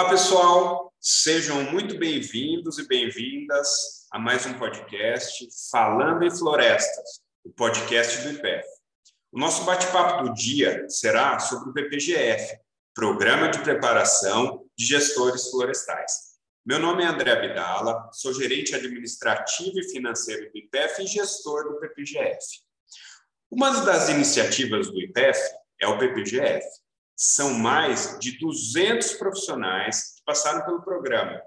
Olá, pessoal. Sejam muito bem-vindos e bem-vindas a mais um podcast Falando em Florestas, o podcast do IPEF. O nosso bate-papo do dia será sobre o PPGF, Programa de Preparação de Gestores Florestais. Meu nome é André Abdala, sou gerente administrativo e financeiro do IPEF e gestor do PPGF. Uma das iniciativas do IPEF é o PPGF, são mais de 200 profissionais que passaram pelo programa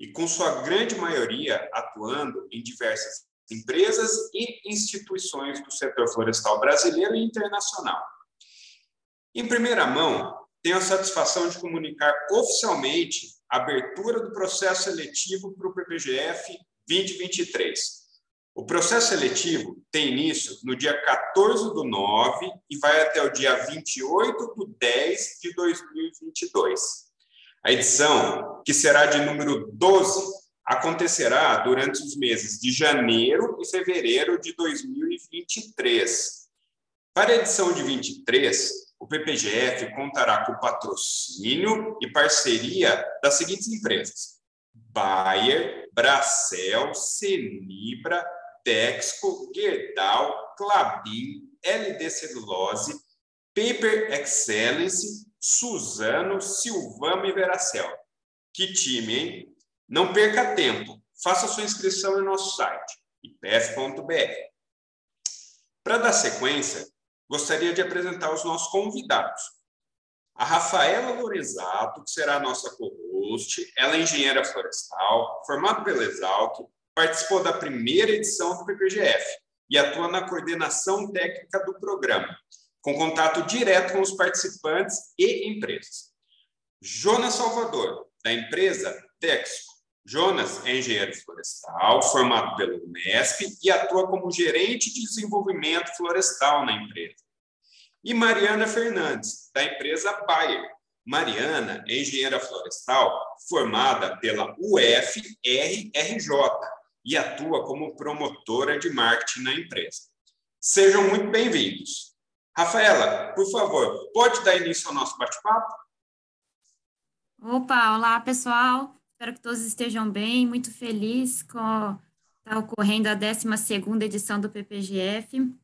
e, com sua grande maioria, atuando em diversas empresas e instituições do setor florestal brasileiro e internacional. Em primeira mão, tenho a satisfação de comunicar oficialmente a abertura do processo seletivo para o PPGF 2023 o processo seletivo tem início no dia 14 do 9 e vai até o dia 28 do 10 de 2022. A edição, que será de número 12, acontecerá durante os meses de janeiro e fevereiro de 2023. Para a edição de 23, o PPGF contará com patrocínio e parceria das seguintes empresas: Bayer, Bracel, Senibra, Texco, Gerdau, Clabin, LD Celulose, Paper Excellence, Suzano, Silvamo e Veracel. Que time, hein? Não perca tempo. Faça sua inscrição em nosso site, ipf.br. Para dar sequência, gostaria de apresentar os nossos convidados. A Rafaela Lorenzato, que será a nossa co-host, ela é engenheira florestal, formada pela Exalc, participou da primeira edição do PPGF e atua na coordenação técnica do programa, com contato direto com os participantes e empresas. Jonas Salvador, da empresa Texco. Jonas é engenheiro florestal, formado pelo Unesp e atua como gerente de desenvolvimento florestal na empresa. E Mariana Fernandes, da empresa Bayer, Mariana é engenheira florestal formada pela UFRRJ e atua como promotora de marketing na empresa. Sejam muito bem-vindos. Rafaela, por favor, pode dar início ao nosso bate-papo? Opa, olá pessoal, espero que todos estejam bem, muito feliz com está ocorrendo a 12 edição do PPGF.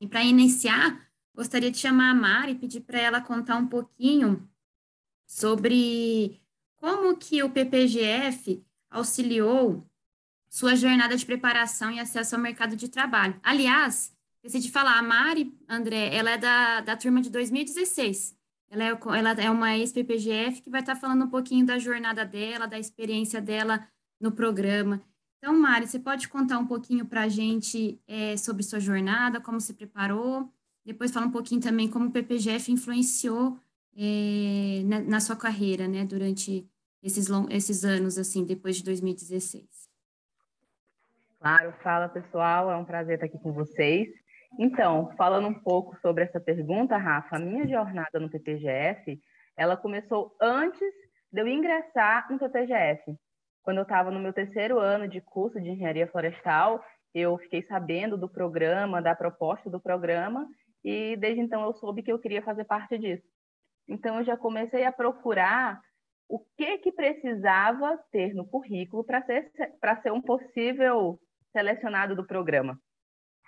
E para iniciar, gostaria de chamar a Mari e pedir para ela contar um pouquinho sobre como que o PPGF auxiliou sua jornada de preparação e acesso ao mercado de trabalho. Aliás, esqueci de falar, a Mari, André, ela é da, da turma de 2016. Ela é, ela é uma ex-PPGF que vai estar falando um pouquinho da jornada dela, da experiência dela no programa. Então, Mari, você pode contar um pouquinho para a gente é, sobre sua jornada, como se preparou, depois falar um pouquinho também como o PPGF influenciou é, na, na, sua carreira, né, durante esses, long, esses anos, assim, depois de 2016. Claro, fala pessoal, é um prazer estar aqui com vocês. Então, falando um pouco sobre essa pergunta, Rafa, minha jornada no PPGF, ela começou antes de eu ingressar no PPGF. Quando eu estava no meu terceiro ano de curso de engenharia florestal, eu fiquei sabendo do programa, da proposta do programa, e desde então eu soube que eu queria fazer parte disso. Então eu já comecei a procurar o que que precisava ter no currículo para ser para ser um possível selecionado do programa.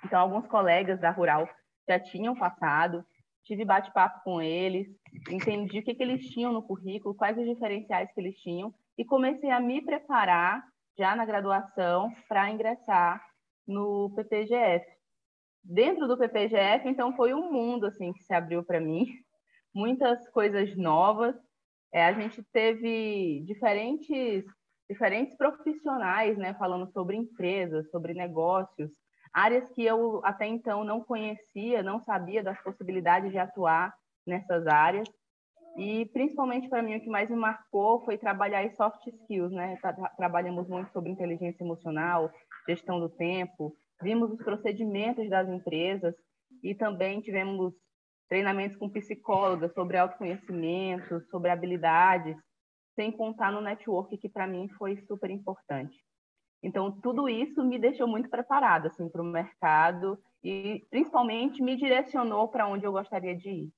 Então, alguns colegas da Rural já tinham passado, tive bate-papo com eles, entendi o que, que eles tinham no currículo, quais os diferenciais que eles tinham, e comecei a me preparar já na graduação para ingressar no PPGF. Dentro do PPGF, então, foi um mundo assim que se abriu para mim, muitas coisas novas. É, a gente teve diferentes diferentes profissionais, né, falando sobre empresas, sobre negócios, áreas que eu até então não conhecia, não sabia das possibilidades de atuar nessas áreas. E principalmente para mim o que mais me marcou foi trabalhar em soft skills, né? Trabalhamos muito sobre inteligência emocional, gestão do tempo, vimos os procedimentos das empresas e também tivemos treinamentos com psicólogas sobre autoconhecimento, sobre habilidades, sem contar no network que para mim foi super importante. Então tudo isso me deixou muito preparada assim para o mercado e principalmente me direcionou para onde eu gostaria de ir.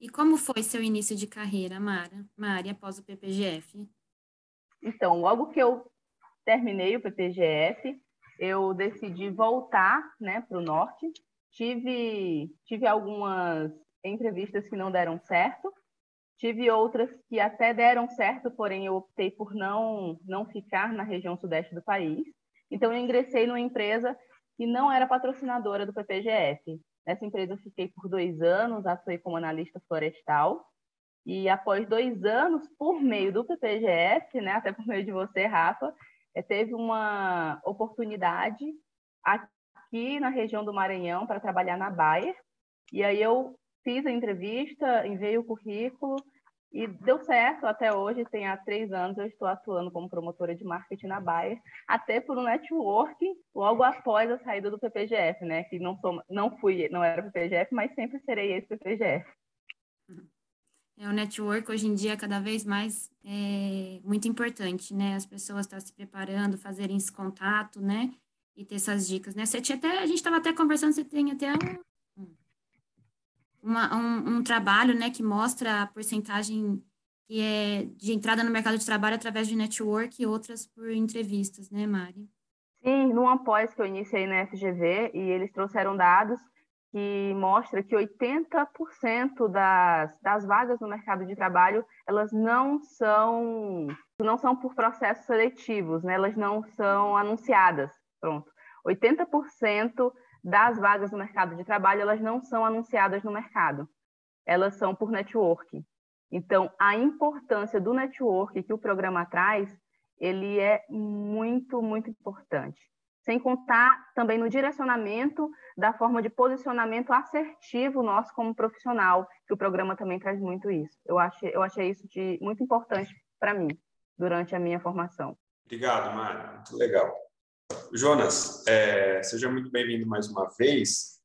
E como foi seu início de carreira, Mara, Mari, após o PPGF? Então, logo que eu terminei o PPGF, eu decidi voltar né, para o norte. Tive, tive algumas entrevistas que não deram certo, tive outras que até deram certo, porém eu optei por não, não ficar na região sudeste do país. Então, eu ingressei numa empresa que não era patrocinadora do PPGF. Nessa empresa eu fiquei por dois anos, atuei como analista florestal. E após dois anos, por meio do PPGF, né, até por meio de você, Rafa, é, teve uma oportunidade aqui na região do Maranhão para trabalhar na Bayer. E aí eu fiz a entrevista, enviei o currículo e deu certo até hoje, tem há três anos eu estou atuando como promotora de marketing na Bayer, até por um network logo após a saída do PPGF, né? Que não, sou, não fui, não era PPGF, mas sempre serei esse PPGF. É, o network hoje em dia é cada vez mais é, muito importante, né? As pessoas estão se preparando, fazerem esse contato, né? E ter essas dicas, né? Você tinha até, a gente estava até conversando, você tem até um, uma, um, um, trabalho né, que mostra a porcentagem que é de entrada no mercado de trabalho através de network e outras por entrevistas, né, Mari? Sim, no após que eu iniciei na FGV e eles trouxeram dados que mostra que 80% das, das vagas no mercado de trabalho elas não são não são por processos seletivos, né? Elas não são anunciadas. Pronto. 80% das vagas no mercado de trabalho, elas não são anunciadas no mercado, elas são por network. Então, a importância do network que o programa traz, ele é muito, muito importante. Sem contar também no direcionamento da forma de posicionamento assertivo nosso como profissional, que o programa também traz muito isso. Eu achei, eu achei isso de muito importante para mim durante a minha formação. Obrigado, Mário. Muito legal. Jonas, é, seja muito bem-vindo mais uma vez.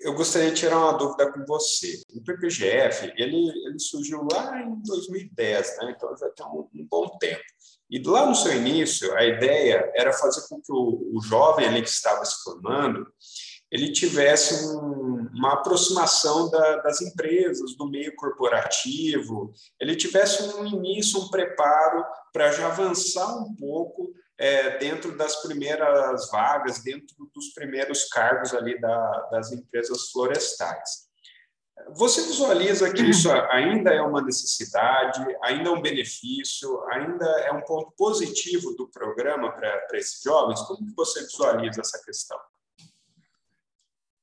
Eu gostaria de tirar uma dúvida com você. O PPGF, ele, ele surgiu lá em 2010, né? então já tem um, um, bom tempo. E lá no seu início, a ideia era fazer com que o, o jovem ali que estava se formando, ele tivesse um, uma aproximação da, das empresas, do meio corporativo, ele tivesse um início, um preparo para já avançar um pouco é, dentro das primeiras vagas, dentro dos primeiros cargos ali da, das empresas florestais. Você visualiza que isso ainda é uma necessidade, ainda é um benefício, ainda é um ponto positivo do programa para esses jovens? Como você visualiza essa questão?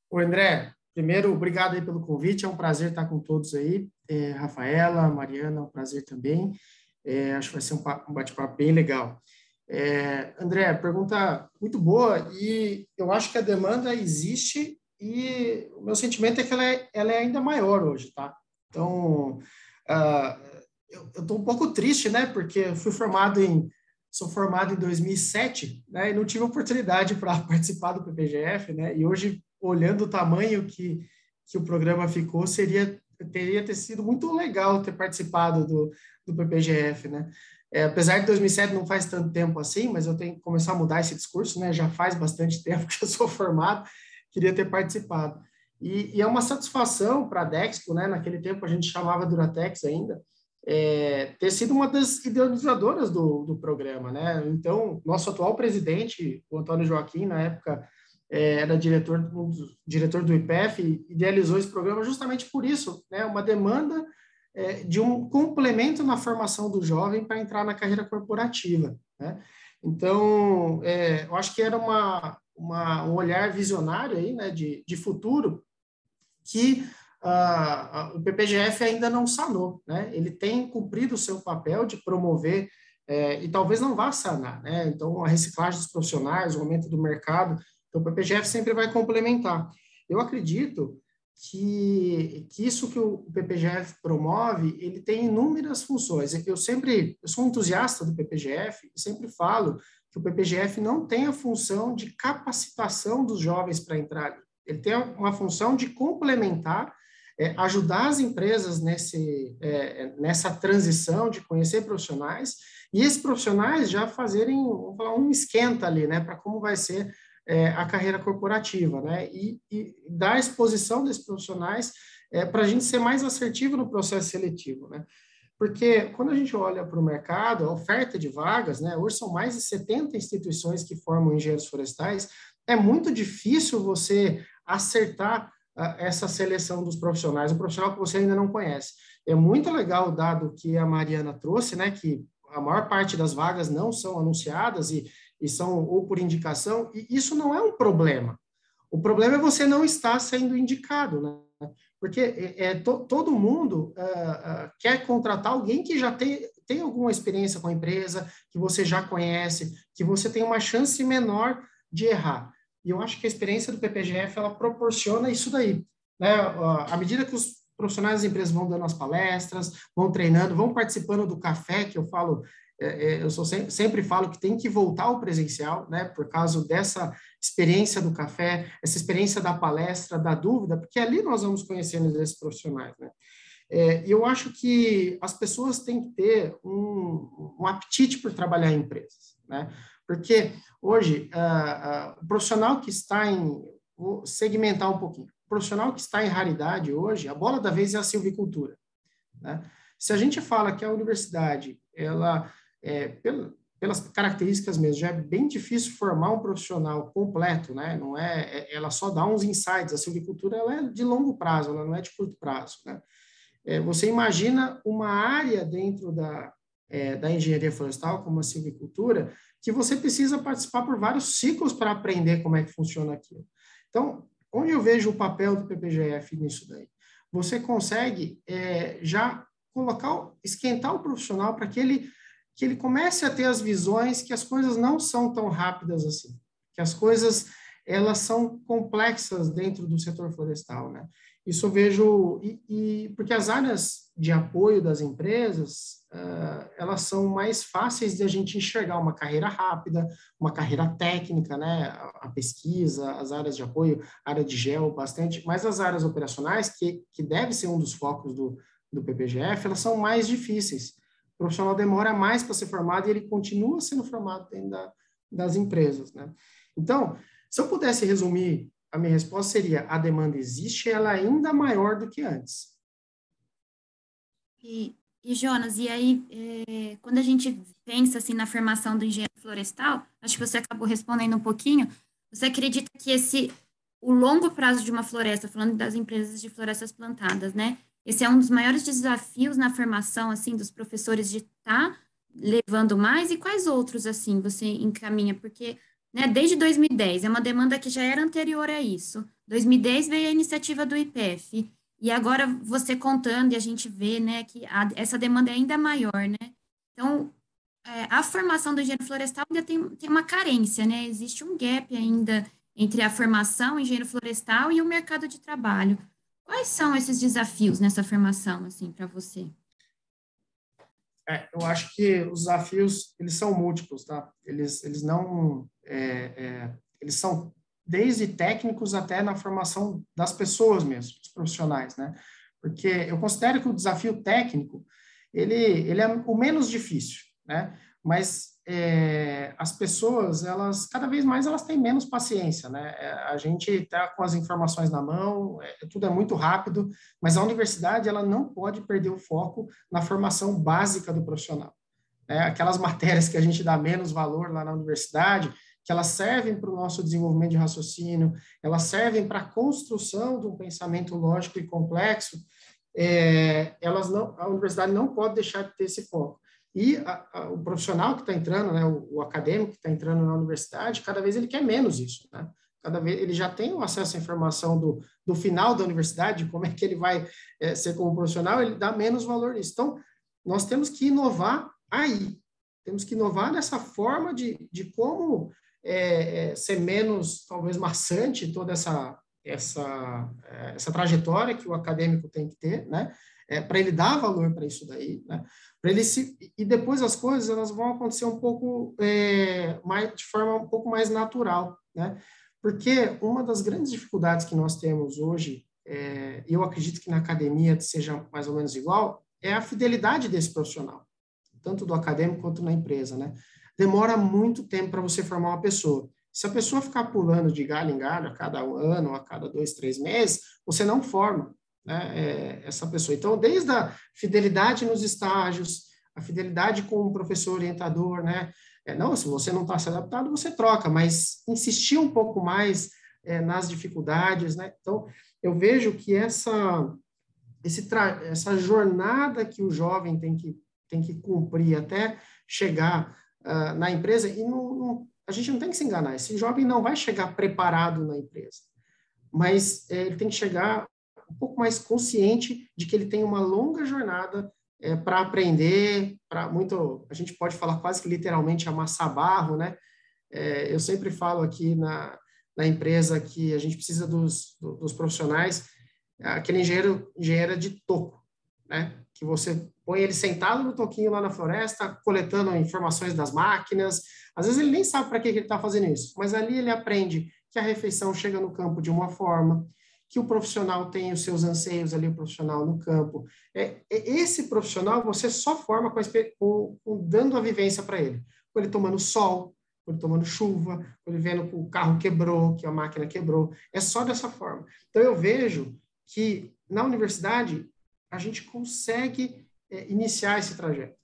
O André, primeiro, obrigado aí pelo convite, é um prazer estar com todos aí. É, Rafaela, Mariana, é um prazer também. É, acho que vai ser um bate-papo bem legal. É, André, pergunta muito boa e eu acho que a demanda existe e o meu sentimento é que ela é, ela é ainda maior hoje, tá? Então, uh, eu estou um pouco triste, né? Porque eu fui formado em sou formado em 2007, né? E não tive oportunidade para participar do PPGF, né? E hoje, olhando o tamanho que que o programa ficou, seria teria ter sido muito legal ter participado do, do PPGF, né? É, apesar de 2007 não faz tanto tempo assim, mas eu tenho que começar a mudar esse discurso, né? Já faz bastante tempo que eu sou formado, queria ter participado. E, e é uma satisfação para a Dexco, né? Naquele tempo a gente chamava Duratex ainda, é, ter sido uma das idealizadoras do, do programa, né? Então, nosso atual presidente, o Antônio Joaquim, na época é, era diretor, diretor do IPF, idealizou esse programa justamente por isso, né? Uma demanda é, de um complemento na formação do jovem para entrar na carreira corporativa. Né? Então, é, eu acho que era uma, uma, um olhar visionário aí, né, de, de futuro que uh, o PPGF ainda não sanou. Né? Ele tem cumprido o seu papel de promover é, e talvez não vá sanar. Né? Então, a reciclagem dos profissionais, o aumento do mercado, então o PPGF sempre vai complementar. Eu acredito que, que isso que o PPGF promove, ele tem inúmeras funções. Eu sempre, eu sou um entusiasta do PPGF e sempre falo que o PPGF não tem a função de capacitação dos jovens para entrar. Ele tem uma função de complementar, é, ajudar as empresas nesse, é, nessa transição de conhecer profissionais e esses profissionais já fazerem falar, um esquenta ali, né, para como vai ser é, a carreira corporativa, né? E, e dar exposição desses profissionais é, para a gente ser mais assertivo no processo seletivo, né? Porque quando a gente olha para o mercado, a oferta de vagas, né? Hoje são mais de 70 instituições que formam engenheiros florestais. É muito difícil você acertar uh, essa seleção dos profissionais, um profissional que você ainda não conhece. É muito legal o dado que a Mariana trouxe, né? Que a maior parte das vagas não são anunciadas e e são ou por indicação, e isso não é um problema. O problema é você não estar sendo indicado, né? Porque é, é to, todo mundo uh, uh, quer contratar alguém que já tem, tem alguma experiência com a empresa, que você já conhece, que você tem uma chance menor de errar. E eu acho que a experiência do PPGF ela proporciona isso daí. Né? À medida que os profissionais das empresas vão dando as palestras, vão treinando, vão participando do café, que eu falo eu sou sempre, sempre falo que tem que voltar ao presencial, né, por causa dessa experiência do café, essa experiência da palestra, da dúvida, porque ali nós vamos conhecendo esses profissionais, né. É, eu acho que as pessoas têm que ter um, um apetite por trabalhar em empresas, né, porque hoje uh, uh, o profissional que está em, vou segmentar um pouquinho, o profissional que está em raridade hoje, a bola da vez é a silvicultura, né. Se a gente fala que a universidade ela é, pelas características mesmo, já é bem difícil formar um profissional completo, né? Não é, é, ela só dá uns insights. A silvicultura ela é de longo prazo, ela não é de curto prazo, né? É, você imagina uma área dentro da, é, da engenharia florestal, como a silvicultura, que você precisa participar por vários ciclos para aprender como é que funciona aquilo. Então, onde eu vejo o papel do PPGF nisso daí? Você consegue é, já colocar, esquentar o profissional para que ele que ele comece a ter as visões que as coisas não são tão rápidas assim, que as coisas elas são complexas dentro do setor florestal, né? Isso eu vejo e, e porque as áreas de apoio das empresas uh, elas são mais fáceis de a gente enxergar uma carreira rápida, uma carreira técnica, né? A, a pesquisa, as áreas de apoio, área de gel, bastante, mas as áreas operacionais que que deve ser um dos focos do do PPGF, elas são mais difíceis o profissional demora mais para ser formado e ele continua sendo formado dentro da, das empresas, né? Então, se eu pudesse resumir, a minha resposta seria: a demanda existe, ela é ainda maior do que antes. E, e Jonas, e aí, é, quando a gente pensa assim na formação do engenheiro florestal, acho que você acabou respondendo um pouquinho. Você acredita que esse o longo prazo de uma floresta, falando das empresas de florestas plantadas, né? Esse é um dos maiores desafios na formação, assim, dos professores de estar tá levando mais e quais outros, assim, você encaminha? Porque, né, desde 2010, é uma demanda que já era anterior a isso. 2010 veio a iniciativa do IPF, e agora você contando e a gente vê, né, que a, essa demanda é ainda maior, né? Então, é, a formação do engenheiro florestal ainda tem, tem uma carência, né? Existe um gap ainda entre a formação engenheiro florestal e o mercado de trabalho. Quais são esses desafios nessa formação, assim, para você? É, eu acho que os desafios eles são múltiplos, tá? Eles eles não é, é, eles são desde técnicos até na formação das pessoas mesmo, dos profissionais, né? Porque eu considero que o desafio técnico ele ele é o menos difícil, né? Mas é, as pessoas, elas cada vez mais elas têm menos paciência, né? É, a gente está com as informações na mão, é, tudo é muito rápido, mas a universidade ela não pode perder o foco na formação básica do profissional. Né? Aquelas matérias que a gente dá menos valor lá na universidade, que elas servem para o nosso desenvolvimento de raciocínio, elas servem para a construção de um pensamento lógico e complexo, é, elas não, a universidade não pode deixar de ter esse foco. E a, a, o profissional que está entrando, né, o, o acadêmico que está entrando na universidade, cada vez ele quer menos isso, né? Cada vez ele já tem o acesso à informação do, do final da universidade, como é que ele vai é, ser como profissional, ele dá menos valor nisso. Então, nós temos que inovar aí, temos que inovar nessa forma de, de como é, é, ser menos, talvez, maçante toda essa, essa, é, essa trajetória que o acadêmico tem que ter, né? É, para ele dar valor para isso daí, né? Para ele se e depois as coisas elas vão acontecer um pouco é, mais de forma um pouco mais natural, né? Porque uma das grandes dificuldades que nós temos hoje, é, eu acredito que na academia seja mais ou menos igual, é a fidelidade desse profissional, tanto do acadêmico quanto na empresa, né? Demora muito tempo para você formar uma pessoa. Se a pessoa ficar pulando de galho em galho a cada ano, a cada dois, três meses, você não forma né, é, essa pessoa. Então, desde a fidelidade nos estágios, a fidelidade com o professor orientador, né? É, não, se você não está se adaptado, você troca, mas insistir um pouco mais é, nas dificuldades, né? Então, eu vejo que essa, esse essa jornada que o jovem tem que, tem que cumprir até chegar uh, na empresa, e não, não, a gente não tem que se enganar, esse jovem não vai chegar preparado na empresa, mas é, ele tem que chegar um pouco mais consciente de que ele tem uma longa jornada é, para aprender, para muito, a gente pode falar quase que literalmente amassar barro, né? É, eu sempre falo aqui na, na empresa que a gente precisa dos, dos profissionais, aquele engenheiro, engenheiro de toco, né? Que você põe ele sentado no toquinho lá na floresta, coletando informações das máquinas. Às vezes ele nem sabe para que, que ele está fazendo isso, mas ali ele aprende que a refeição chega no campo de uma forma, que o profissional tem os seus anseios ali, o profissional no campo. É, é esse profissional você só forma com, com, com dando a vivência para ele. Com ele tomando sol, com ele tomando chuva, com ele vendo que o carro quebrou, que a máquina quebrou. É só dessa forma. Então eu vejo que na universidade a gente consegue é, iniciar esse trajeto,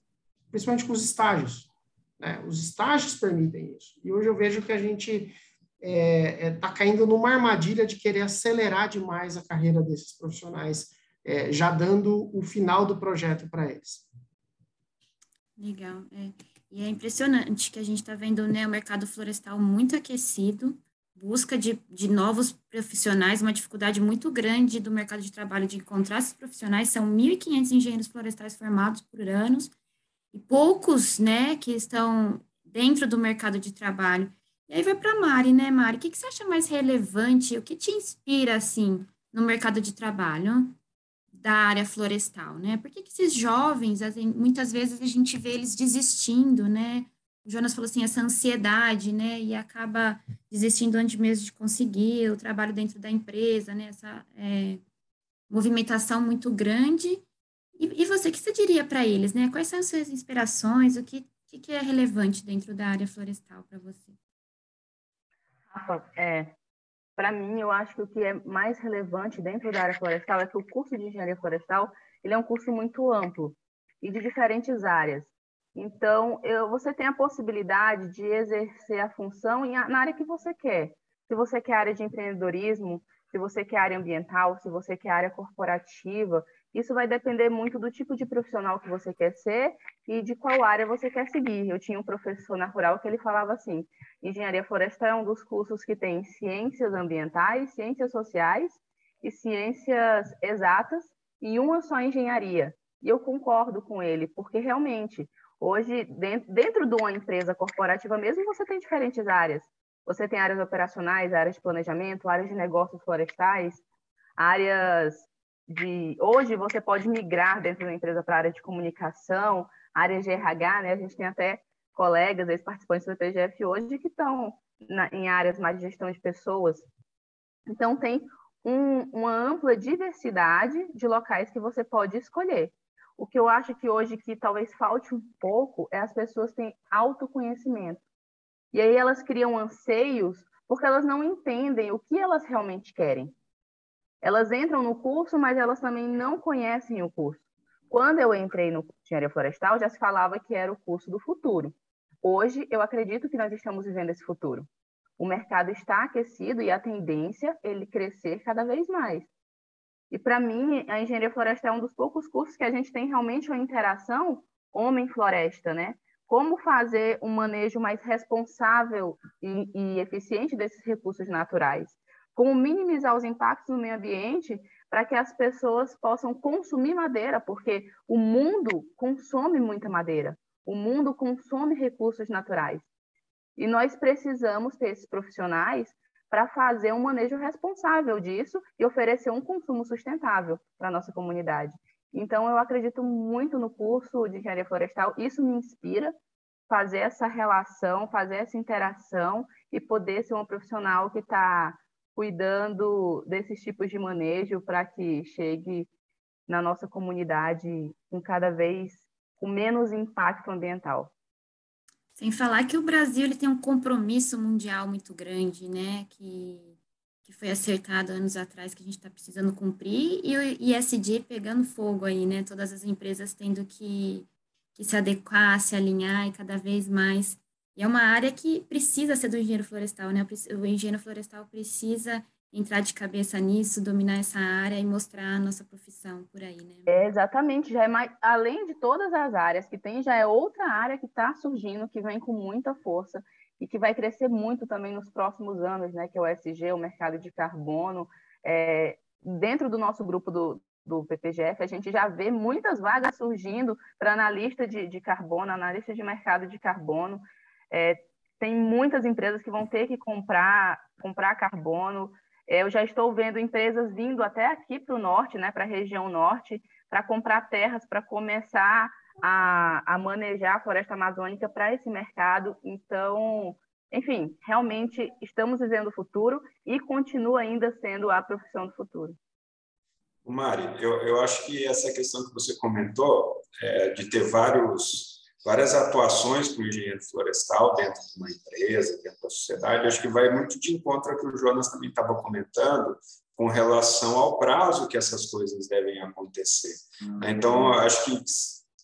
principalmente com os estágios. Né? Os estágios permitem isso. E hoje eu vejo que a gente está é, é, tá caindo numa armadilha de querer acelerar demais a carreira desses profissionais, é, já dando o final do projeto para eles. Legal. É. E é impressionante que a gente está vendo né, o mercado florestal muito aquecido, busca de, de novos profissionais, uma dificuldade muito grande do mercado de trabalho de encontrar esses profissionais. São 1.500 engenheiros florestais formados por anos, e poucos né, que estão dentro do mercado de trabalho. E aí vai para Mari, né, Mari? O que, que você acha mais relevante? O que te inspira, assim, no mercado de trabalho da área florestal, né? Por que, que esses jovens, muitas vezes a gente vê eles desistindo, né? O Jonas falou assim, essa ansiedade, né? E acaba desistindo antes mesmo de conseguir o trabalho dentro da empresa, né? Essa é, movimentação muito grande. E, e você, o que você diria para eles, né? Quais são as suas inspirações? O que, que, que é relevante dentro da área florestal para você? Rafa, é, para mim, eu acho que o que é mais relevante dentro da área florestal é que o curso de engenharia florestal ele é um curso muito amplo e de diferentes áreas. Então, eu, você tem a possibilidade de exercer a função em, na área que você quer. Se você quer área de empreendedorismo, se você quer área ambiental, se você quer área corporativa, isso vai depender muito do tipo de profissional que você quer ser e de qual área você quer seguir. Eu tinha um professor na Rural que ele falava assim: engenharia florestal é um dos cursos que tem ciências ambientais, ciências sociais e ciências exatas, e uma só engenharia. E eu concordo com ele, porque realmente, hoje, dentro de uma empresa corporativa mesmo, você tem diferentes áreas. Você tem áreas operacionais, áreas de planejamento, áreas de negócios florestais, áreas de hoje você pode migrar dentro da empresa para a área de comunicação, área de RH, né? A gente tem até colegas, ex-participantes do PGF hoje que estão na, em áreas mais de gestão de pessoas. Então tem um, uma ampla diversidade de locais que você pode escolher. O que eu acho que hoje que talvez falte um pouco é as pessoas têm autoconhecimento. E aí elas criam anseios porque elas não entendem o que elas realmente querem. Elas entram no curso, mas elas também não conhecem o curso. Quando eu entrei no engenharia florestal, já se falava que era o curso do futuro. Hoje, eu acredito que nós estamos vivendo esse futuro. O mercado está aquecido e a tendência é ele crescer cada vez mais. E para mim, a engenharia florestal é um dos poucos cursos que a gente tem realmente uma interação homem-floresta, né? Como fazer um manejo mais responsável e, e eficiente desses recursos naturais como minimizar os impactos no meio ambiente para que as pessoas possam consumir madeira, porque o mundo consome muita madeira, o mundo consome recursos naturais. E nós precisamos ter esses profissionais para fazer um manejo responsável disso e oferecer um consumo sustentável para a nossa comunidade. Então, eu acredito muito no curso de engenharia florestal, isso me inspira fazer essa relação, fazer essa interação e poder ser uma profissional que está cuidando desses tipos de manejo para que chegue na nossa comunidade com cada vez com menos impacto ambiental. Sem falar que o Brasil ele tem um compromisso mundial muito grande, né? Que, que foi acertado anos atrás, que a gente está precisando cumprir, e o ISD pegando fogo aí, né? Todas as empresas tendo que, que se adequar, se alinhar e cada vez mais. E é uma área que precisa ser do engenheiro florestal, né? O engenheiro florestal precisa entrar de cabeça nisso, dominar essa área e mostrar a nossa profissão por aí, né? É, exatamente, já é mais, além de todas as áreas que tem, já é outra área que está surgindo, que vem com muita força e que vai crescer muito também nos próximos anos, né? Que é o SG, o mercado de carbono. É, dentro do nosso grupo do, do PPGF, a gente já vê muitas vagas surgindo para analista de, de carbono, analista de mercado de carbono. É, tem muitas empresas que vão ter que comprar, comprar carbono, eu já estou vendo empresas vindo até aqui para o norte, né, para a região norte, para comprar terras, para começar a, a manejar a floresta amazônica para esse mercado. Então, enfim, realmente estamos vivendo o futuro e continua ainda sendo a profissão do futuro. Mari, eu, eu acho que essa questão que você comentou, é, de ter vários várias atuações com o engenheiro florestal dentro de uma empresa, dentro da sociedade, acho que vai muito de encontro ao que o Jonas também estava comentando com relação ao prazo que essas coisas devem acontecer. Uhum. Então, acho que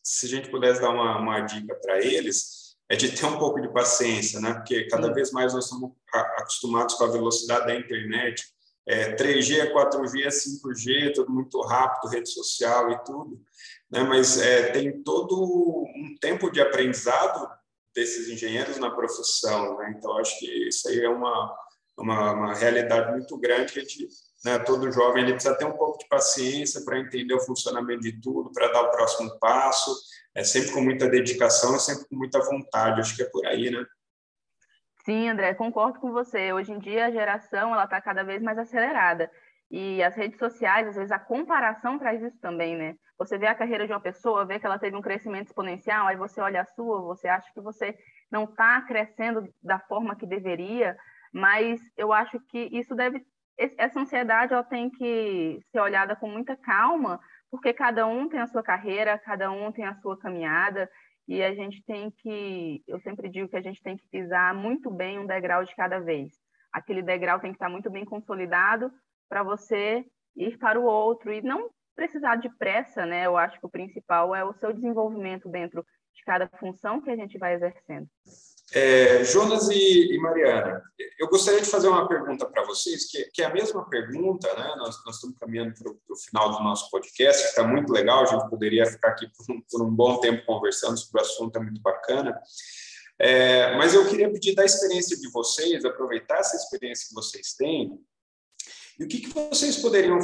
se a gente pudesse dar uma, uma dica para eles, é de ter um pouco de paciência, né? Porque cada vez mais nós estamos acostumados com a velocidade da internet, é, 3G, 4G, 5G, tudo muito rápido, rede social e tudo né? mas é, tem todo um tempo de aprendizado desses engenheiros na profissão. Né? Então, acho que isso aí é uma, uma, uma realidade muito grande que a gente, né, todo jovem ele precisa ter um pouco de paciência para entender o funcionamento de tudo, para dar o próximo passo, é sempre com muita dedicação e sempre com muita vontade. Acho que é por aí, né? Sim, André, concordo com você. Hoje em dia a geração ela está cada vez mais acelerada e as redes sociais, às vezes a comparação traz isso também, né? Você vê a carreira de uma pessoa, vê que ela teve um crescimento exponencial, aí você olha a sua, você acha que você não está crescendo da forma que deveria, mas eu acho que isso deve essa ansiedade ela tem que ser olhada com muita calma, porque cada um tem a sua carreira, cada um tem a sua caminhada, e a gente tem que, eu sempre digo que a gente tem que pisar muito bem um degrau de cada vez. Aquele degrau tem que estar muito bem consolidado para você ir para o outro e não precisar de pressa, né? Eu acho que o principal é o seu desenvolvimento dentro de cada função que a gente vai exercendo. É, Jonas e, e, Mariana, eu gostaria de fazer uma pergunta para vocês, que, que, é a mesma pergunta, né? Nós, nós estamos caminhando para o final do nosso podcast, que está muito legal, a gente poderia ficar aqui por um, por um, bom tempo conversando sobre o assunto, é muito bacana. É, mas eu queria pedir da experiência de vocês, aproveitar essa experiência que vocês têm, e o que, que vocês poderiam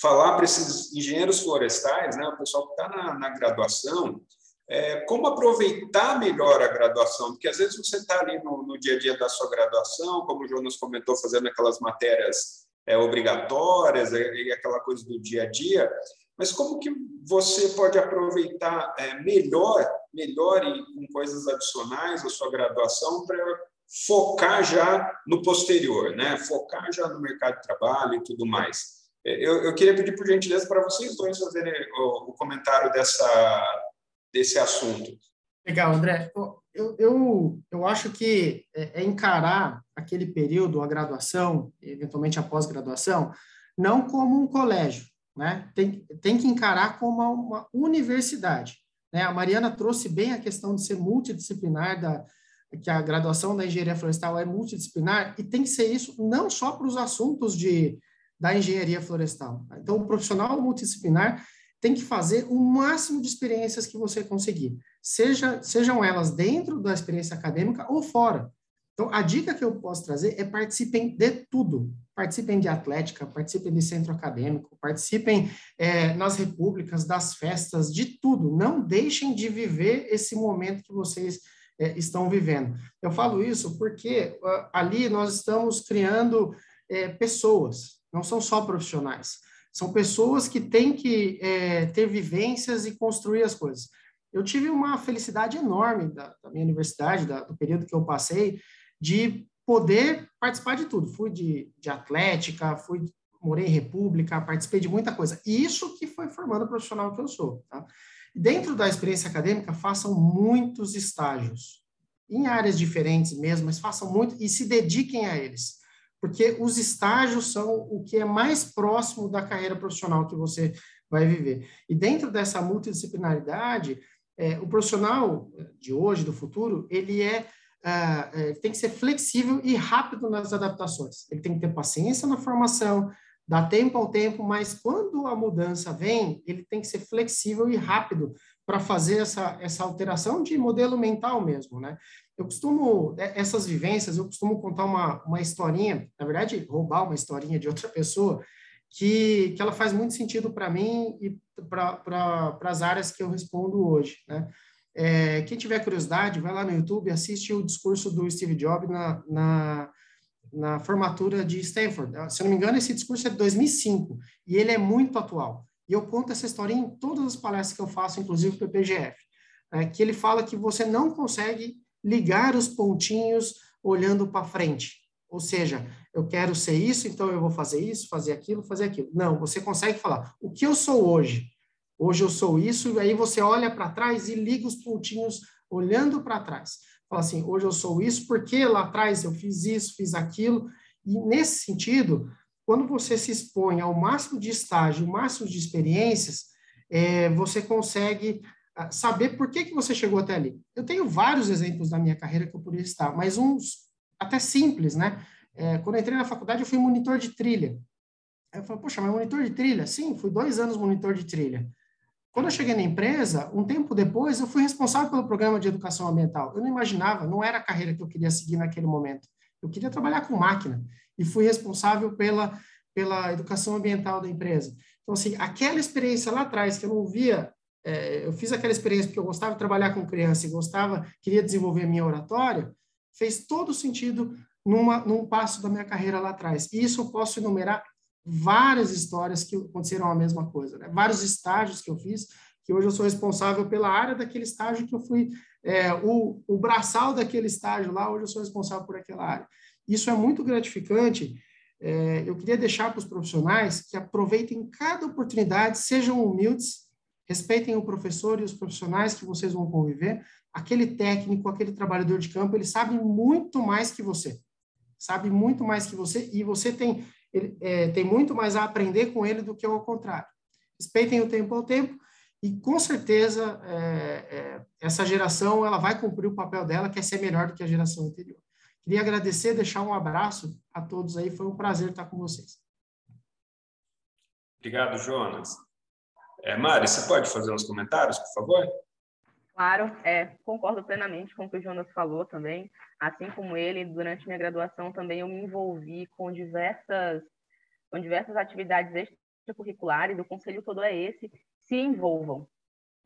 falar para esses engenheiros florestais, né, o pessoal que está na, na, graduação, é, como aproveitar melhor a graduação, porque às vezes você está ali no, no, dia a dia da sua graduação, como o Jonas comentou, fazendo aquelas matérias é, obrigatórias e aquela coisa do dia a dia, mas como que você pode aproveitar é, melhor, melhor e com coisas adicionais a sua graduação para focar já no posterior, né? Focar já no mercado de trabalho e tudo mais. Eu, eu queria pedir, por gentileza, para vocês dois fazerem o, o, comentário dessa, desse assunto. Legal, André. Eu, eu, eu acho que é, é encarar aquele período, a graduação, eventualmente a pós-graduação, não como um colégio, né? Tem, tem que encarar como uma, uma universidade. Né? A Mariana trouxe bem a questão de ser multidisciplinar, da, que a graduação da engenharia florestal é multidisciplinar, e tem que ser isso não só para os assuntos de da engenharia florestal. Então, o profissional multidisciplinar tem que fazer o máximo de experiências que você conseguir, seja, sejam elas dentro da experiência acadêmica ou fora. Então, a dica que eu posso trazer é participem de tudo. Participem de atlética, participem de centro acadêmico, participem é, nas repúblicas, das festas, de tudo. Não deixem de viver esse momento que vocês é, estão vivendo. Eu falo isso porque uh, ali nós estamos criando é, pessoas, não são só profissionais. São pessoas que têm que é, ter vivências e construir as coisas. Eu tive uma felicidade enorme da, da minha universidade, da, do período que eu passei, de poder participar de tudo. Fui de, de atlética, fui morei em república, participei de muita coisa. E isso que foi formando o profissional que eu sou. Tá? Dentro da experiência acadêmica, façam muitos estágios, em áreas diferentes mesmo, mas façam muito e se dediquem a eles porque os estágios são o que é mais próximo da carreira profissional que você vai viver. E dentro dessa multidisciplinaridade, é, o profissional de hoje, do futuro, ele é, ah, é, tem que ser flexível e rápido nas adaptações. Ele tem que ter paciência na formação, dá tempo ao tempo, mas quando a mudança vem, ele tem que ser flexível e rápido para fazer essa, essa alteração de modelo mental mesmo, né? Eu costumo, é, essas vivências, eu costumo contar uma, uma historinha, na verdade, roubar uma historinha de outra pessoa, que, que ela faz muito sentido para mim e para as áreas que eu respondo hoje, né? É, quem tiver curiosidade, vai lá no YouTube, assiste o discurso do Steve Jobs na, na, na formatura de Stanford. Se eu não me engano, esse discurso é de 2005 e ele é muito atual. E eu conto essa história em todas as palestras que eu faço, inclusive para o PGF, é, que ele fala que você não consegue ligar os pontinhos olhando para frente. Ou seja, eu quero ser isso, então eu vou fazer isso, fazer aquilo, fazer aquilo. Não, você consegue falar o que eu sou hoje. Hoje eu sou isso, e aí você olha para trás e liga os pontinhos olhando para trás. Fala assim, hoje eu sou isso porque lá atrás eu fiz isso, fiz aquilo. E nesse sentido, quando você se expõe ao máximo de estágio, o máximo de experiências, é, você consegue saber por que, que você chegou até ali. Eu tenho vários exemplos da minha carreira que eu poderia estar, mas uns até simples, né? É, quando eu entrei na faculdade, eu fui monitor de trilha. Aí eu falei, poxa, mas monitor de trilha? Sim, fui dois anos monitor de trilha. Quando eu cheguei na empresa, um tempo depois, eu fui responsável pelo programa de educação ambiental. Eu não imaginava, não era a carreira que eu queria seguir naquele momento. Eu queria trabalhar com máquina e fui responsável pela, pela educação ambiental da empresa. Então, assim, aquela experiência lá atrás que eu não via, é, eu fiz aquela experiência porque eu gostava de trabalhar com criança e gostava, queria desenvolver a minha oratória, fez todo sentido numa, num passo da minha carreira lá atrás. E isso eu posso enumerar várias histórias que aconteceram a mesma coisa, né? vários estágios que eu fiz, que hoje eu sou responsável pela área daquele estágio que eu fui, é, o, o braçal daquele estágio lá, hoje eu sou responsável por aquela área. Isso é muito gratificante. É, eu queria deixar para os profissionais que aproveitem cada oportunidade, sejam humildes, respeitem o professor e os profissionais que vocês vão conviver. Aquele técnico, aquele trabalhador de campo, ele sabe muito mais que você. Sabe muito mais que você e você tem, ele, é, tem muito mais a aprender com ele do que ao contrário. Respeitem o tempo ao tempo e com certeza é, é, essa geração ela vai cumprir o papel dela, que é ser melhor do que a geração anterior. Queria agradecer, deixar um abraço a todos aí. Foi um prazer estar com vocês. Obrigado, Jonas. É, Mari, você pode fazer uns comentários, por favor? Claro, é, concordo plenamente com o que o Jonas falou também. Assim como ele, durante minha graduação também eu me envolvi com diversas, com diversas atividades extracurriculares. O conselho todo é esse: se envolvam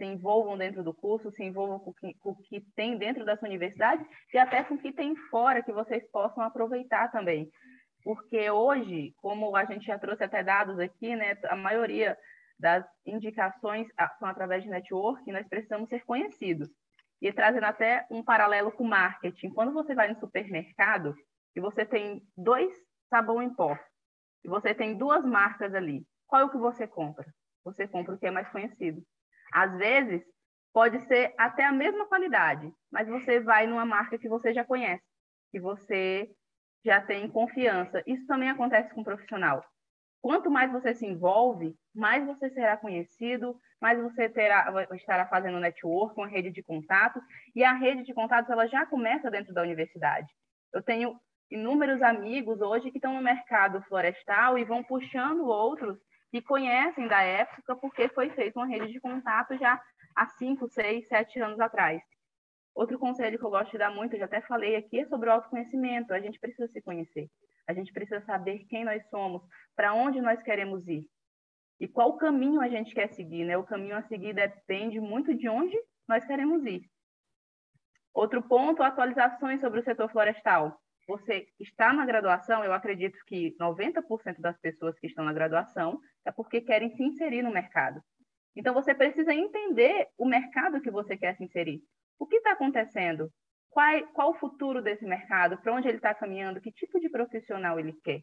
se envolvam dentro do curso, se envolvam com o, que, com o que tem dentro da sua universidade e até com o que tem fora, que vocês possam aproveitar também. Porque hoje, como a gente já trouxe até dados aqui, né, a maioria das indicações são através de network, nós precisamos ser conhecidos. E trazendo até um paralelo com marketing, quando você vai no supermercado e você tem dois sabão em pó, e você tem duas marcas ali, qual é o que você compra? Você compra o que é mais conhecido. Às vezes, pode ser até a mesma qualidade, mas você vai numa marca que você já conhece, que você já tem confiança. Isso também acontece com o profissional. Quanto mais você se envolve, mais você será conhecido, mais você terá, estará fazendo network, uma rede de contatos, e a rede de contatos ela já começa dentro da universidade. Eu tenho inúmeros amigos hoje que estão no mercado florestal e vão puxando outros que conhecem da época, porque foi feita uma rede de contato já há 5, 6, 7 anos atrás. Outro conselho que eu gosto de dar muito, eu já até falei aqui, é sobre o autoconhecimento. A gente precisa se conhecer. A gente precisa saber quem nós somos, para onde nós queremos ir. E qual caminho a gente quer seguir, né? O caminho a seguir depende muito de onde nós queremos ir. Outro ponto, atualizações sobre o setor florestal. Você está na graduação, eu acredito que 90% das pessoas que estão na graduação é porque querem se inserir no mercado. Então, você precisa entender o mercado que você quer se inserir. O que está acontecendo? Qual, qual o futuro desse mercado? Para onde ele está caminhando? Que tipo de profissional ele quer?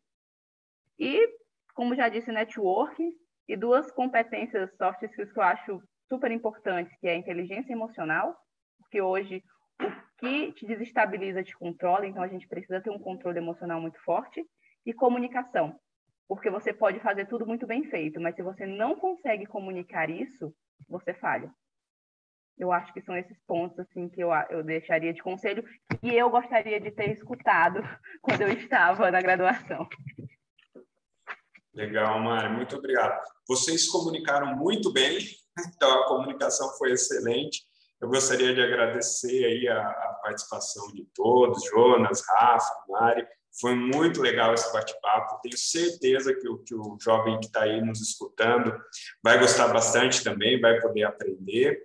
E, como já disse, network e duas competências soft skills que eu acho super importantes, que é a inteligência emocional, porque hoje o que te desestabiliza te controla, então a gente precisa ter um controle emocional muito forte, e comunicação, porque você pode fazer tudo muito bem feito, mas se você não consegue comunicar isso, você falha. Eu acho que são esses pontos assim que eu, eu deixaria de conselho e eu gostaria de ter escutado quando eu estava na graduação. Legal, Mari, muito obrigado. Vocês comunicaram muito bem, então a comunicação foi excelente. Eu gostaria de agradecer aí a, a participação de todos, Jonas, Rafa, Mari. Foi muito legal esse bate-papo. Tenho certeza que o, que o jovem que está aí nos escutando vai gostar bastante também, vai poder aprender.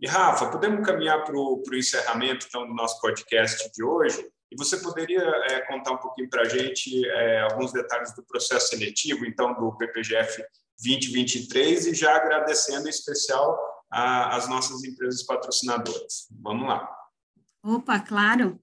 E, Rafa, podemos caminhar para o encerramento então, do nosso podcast de hoje? E você poderia é, contar um pouquinho para a gente é, alguns detalhes do processo seletivo, então, do PPGF 2023, e já agradecendo em especial as nossas empresas patrocinadoras. Vamos lá. Opa, claro.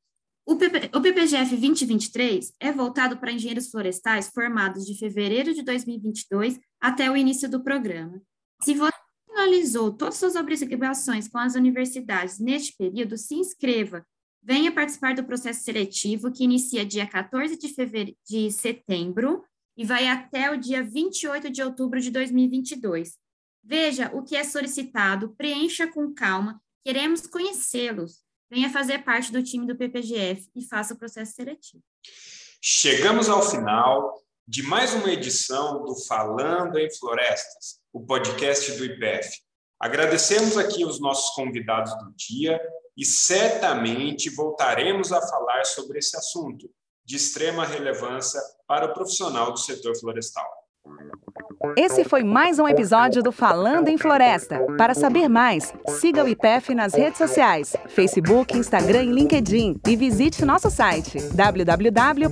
O, PP, o PPGF 2023 é voltado para engenheiros florestais formados de fevereiro de 2022 até o início do programa. Se você finalizou todas as suas obrigações com as universidades neste período, se inscreva Venha participar do processo seletivo que inicia dia 14 de, fevereiro, de setembro e vai até o dia 28 de outubro de 2022. Veja o que é solicitado, preencha com calma, queremos conhecê-los. Venha fazer parte do time do PPGF e faça o processo seletivo. Chegamos ao final de mais uma edição do Falando em Florestas, o podcast do IPF. Agradecemos aqui os nossos convidados do dia e certamente voltaremos a falar sobre esse assunto de extrema relevância para o profissional do setor florestal. Esse foi mais um episódio do Falando em Floresta. Para saber mais, siga o IPEF nas redes sociais, Facebook, Instagram e LinkedIn e visite nosso site www.ipef.br.